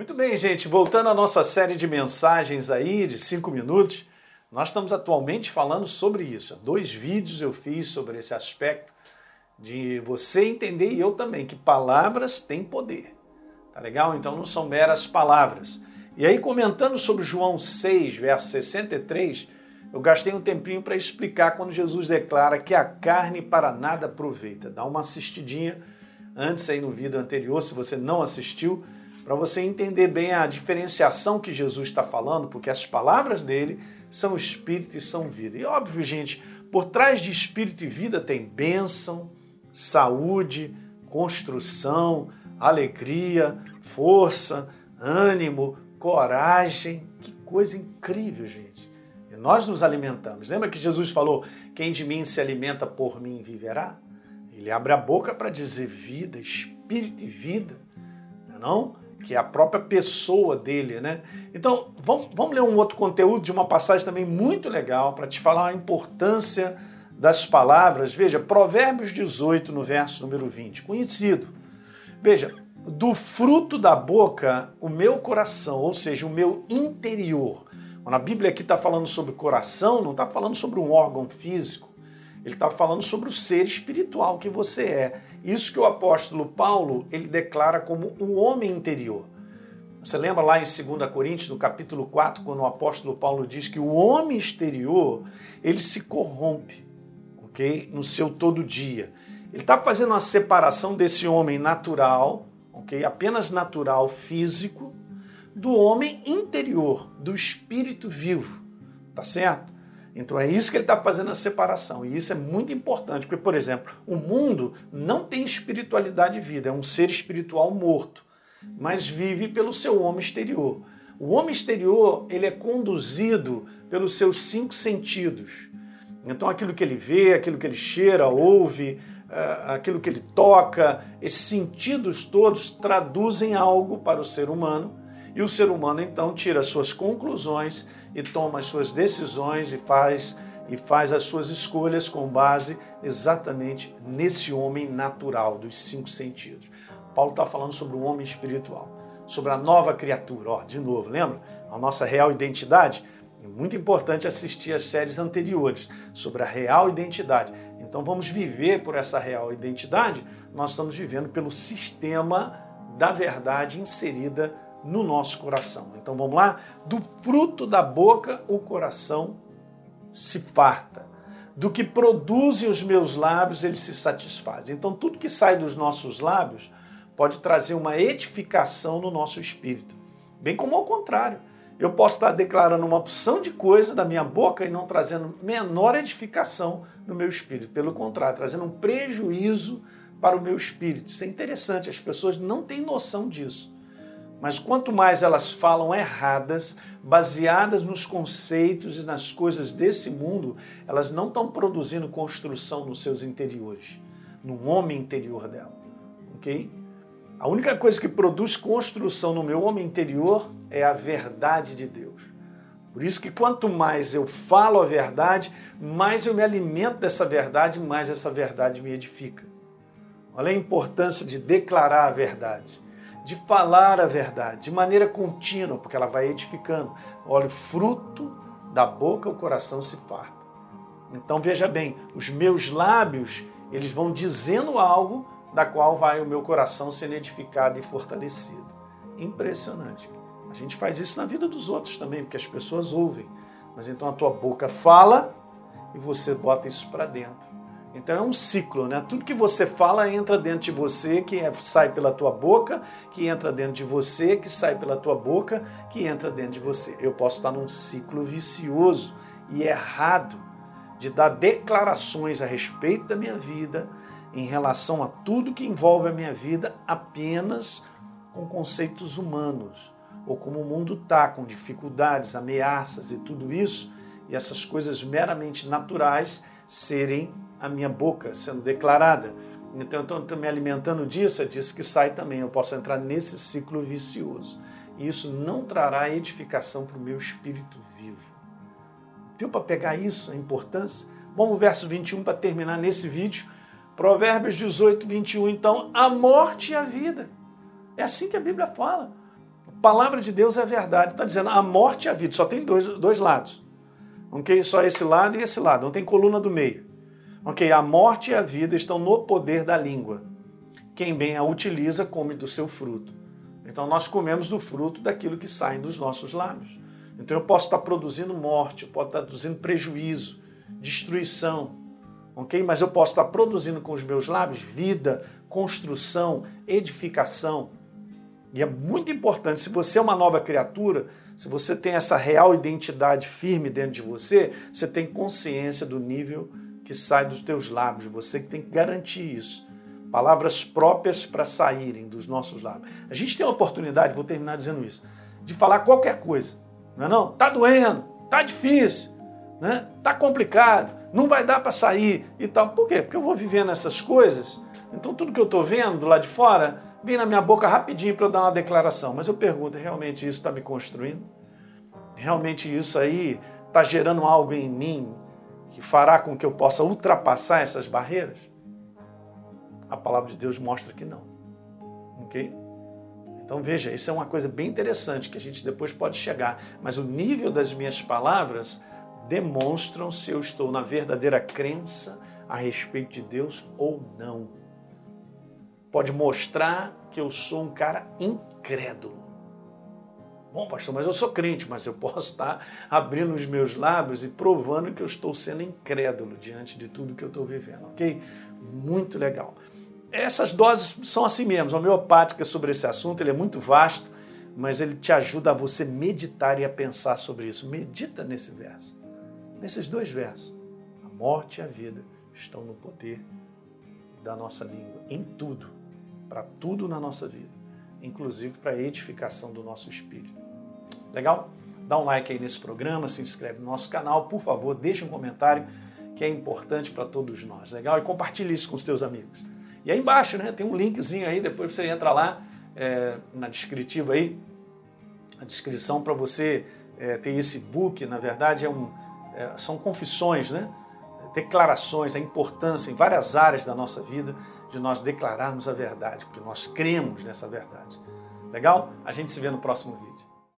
Muito bem, gente, voltando à nossa série de mensagens aí de cinco minutos, nós estamos atualmente falando sobre isso. Dois vídeos eu fiz sobre esse aspecto de você entender e eu também que palavras têm poder. Tá legal? Então não são meras palavras. E aí, comentando sobre João 6, verso 63, eu gastei um tempinho para explicar quando Jesus declara que a carne para nada aproveita. Dá uma assistidinha antes aí no vídeo anterior, se você não assistiu, para você entender bem a diferenciação que Jesus está falando, porque as palavras dele são espírito e são vida. E óbvio, gente, por trás de espírito e vida tem bênção, saúde, construção, alegria, força, ânimo, coragem. Que coisa incrível, gente. E nós nos alimentamos. Lembra que Jesus falou: Quem de mim se alimenta por mim viverá? Ele abre a boca para dizer vida, espírito e vida, não? Que é a própria pessoa dele, né? Então, vamos, vamos ler um outro conteúdo de uma passagem também muito legal para te falar a importância das palavras. Veja, Provérbios 18, no verso número 20, conhecido. Veja, do fruto da boca, o meu coração, ou seja, o meu interior. Quando a Bíblia aqui está falando sobre coração, não está falando sobre um órgão físico. Ele está falando sobre o ser espiritual que você é. Isso que o apóstolo Paulo ele declara como o homem interior. Você lembra lá em 2 Coríntios, no capítulo 4, quando o apóstolo Paulo diz que o homem exterior ele se corrompe, ok? No seu todo dia. Ele está fazendo uma separação desse homem natural, ok? Apenas natural, físico, do homem interior, do espírito vivo, tá certo? Então é isso que ele está fazendo a separação. E isso é muito importante, porque, por exemplo, o mundo não tem espiritualidade e vida, é um ser espiritual morto, mas vive pelo seu homem exterior. O homem exterior ele é conduzido pelos seus cinco sentidos. Então aquilo que ele vê, aquilo que ele cheira, ouve, eh, aquilo que ele toca, esses sentidos todos traduzem algo para o ser humano e o ser humano então tira as suas conclusões e toma as suas decisões e faz e faz as suas escolhas com base exatamente nesse homem natural dos cinco sentidos. Paulo está falando sobre o homem espiritual, sobre a nova criatura. Ó, de novo, lembra? A nossa real identidade. É muito importante assistir as séries anteriores sobre a real identidade. Então vamos viver por essa real identidade. Nós estamos vivendo pelo sistema da verdade inserida no nosso coração. Então vamos lá? Do fruto da boca o coração se farta. Do que produzem os meus lábios, ele se satisfaz. Então tudo que sai dos nossos lábios pode trazer uma edificação no nosso espírito. Bem como ao contrário. Eu posso estar declarando uma opção de coisa da minha boca e não trazendo menor edificação no meu espírito. Pelo contrário, trazendo um prejuízo para o meu espírito. Isso é interessante, as pessoas não têm noção disso. Mas quanto mais elas falam erradas, baseadas nos conceitos e nas coisas desse mundo, elas não estão produzindo construção nos seus interiores, no homem interior dela. Ok? A única coisa que produz construção no meu homem interior é a verdade de Deus. Por isso que quanto mais eu falo a verdade, mais eu me alimento dessa verdade, mais essa verdade me edifica. Olha a importância de declarar a verdade de falar a verdade de maneira contínua, porque ela vai edificando. Olha, fruto da boca o coração se farta. Então veja bem, os meus lábios, eles vão dizendo algo da qual vai o meu coração sendo edificado e fortalecido. Impressionante. A gente faz isso na vida dos outros também, porque as pessoas ouvem. Mas então a tua boca fala e você bota isso para dentro. Então é um ciclo, né? Tudo que você fala entra dentro de você, que é, sai pela tua boca, que entra dentro de você, que sai pela tua boca, que entra dentro de você. Eu posso estar num ciclo vicioso e errado de dar declarações a respeito da minha vida, em relação a tudo que envolve a minha vida, apenas com conceitos humanos, ou como o mundo está, com dificuldades, ameaças e tudo isso, e essas coisas meramente naturais serem a minha boca sendo declarada. Então eu estou me alimentando disso, é disso que sai também. Eu posso entrar nesse ciclo vicioso. E isso não trará edificação para o meu espírito vivo. Deu para pegar isso, a importância? Vamos ao verso 21 para terminar nesse vídeo. Provérbios 18, 21. Então, a morte e a vida. É assim que a Bíblia fala. Palavra de Deus é verdade. Está dizendo a morte e a vida. Só tem dois, dois lados. Ok? Só esse lado e esse lado. Não tem coluna do meio. Ok? A morte e a vida estão no poder da língua. Quem bem a utiliza, come do seu fruto. Então nós comemos do fruto daquilo que sai dos nossos lábios. Então eu posso estar produzindo morte, eu posso estar produzindo prejuízo, destruição, ok? Mas eu posso estar produzindo com os meus lábios vida, construção, edificação. E é muito importante, se você é uma nova criatura, se você tem essa real identidade firme dentro de você, você tem consciência do nível que sai dos teus lábios, você que tem que garantir isso. Palavras próprias para saírem dos nossos lábios. A gente tem a oportunidade, vou terminar dizendo isso, de falar qualquer coisa. Não é não? Tá doendo, tá difícil, né? Tá complicado, não vai dar para sair e tal. Por quê? Porque eu vou vivendo essas coisas. Então tudo que eu estou vendo do lado de fora vem na minha boca rapidinho para eu dar uma declaração. Mas eu pergunto, realmente isso está me construindo? Realmente isso aí está gerando algo em mim que fará com que eu possa ultrapassar essas barreiras? A palavra de Deus mostra que não. Ok? Então veja, isso é uma coisa bem interessante que a gente depois pode chegar. Mas o nível das minhas palavras demonstram se eu estou na verdadeira crença a respeito de Deus ou não. Pode mostrar que eu sou um cara incrédulo. Bom, pastor, mas eu sou crente, mas eu posso estar abrindo os meus lábios e provando que eu estou sendo incrédulo diante de tudo que eu estou vivendo, ok? Muito legal. Essas doses são assim mesmo, homeopáticas sobre esse assunto, ele é muito vasto, mas ele te ajuda a você meditar e a pensar sobre isso. Medita nesse verso nesses dois versos. A morte e a vida estão no poder da nossa língua, em tudo, para tudo na nossa vida, inclusive para a edificação do nosso espírito. Legal? Dá um like aí nesse programa, se inscreve no nosso canal, por favor, deixa um comentário que é importante para todos nós. Legal? E compartilhe isso com os teus amigos. E aí embaixo, né, tem um linkzinho aí, depois você entra lá é, na descritiva aí, a descrição para você é, ter esse book, na verdade é um é, são confissões, né? declarações, a importância em várias áreas da nossa vida de nós declararmos a verdade, porque nós cremos nessa verdade. Legal? A gente se vê no próximo vídeo.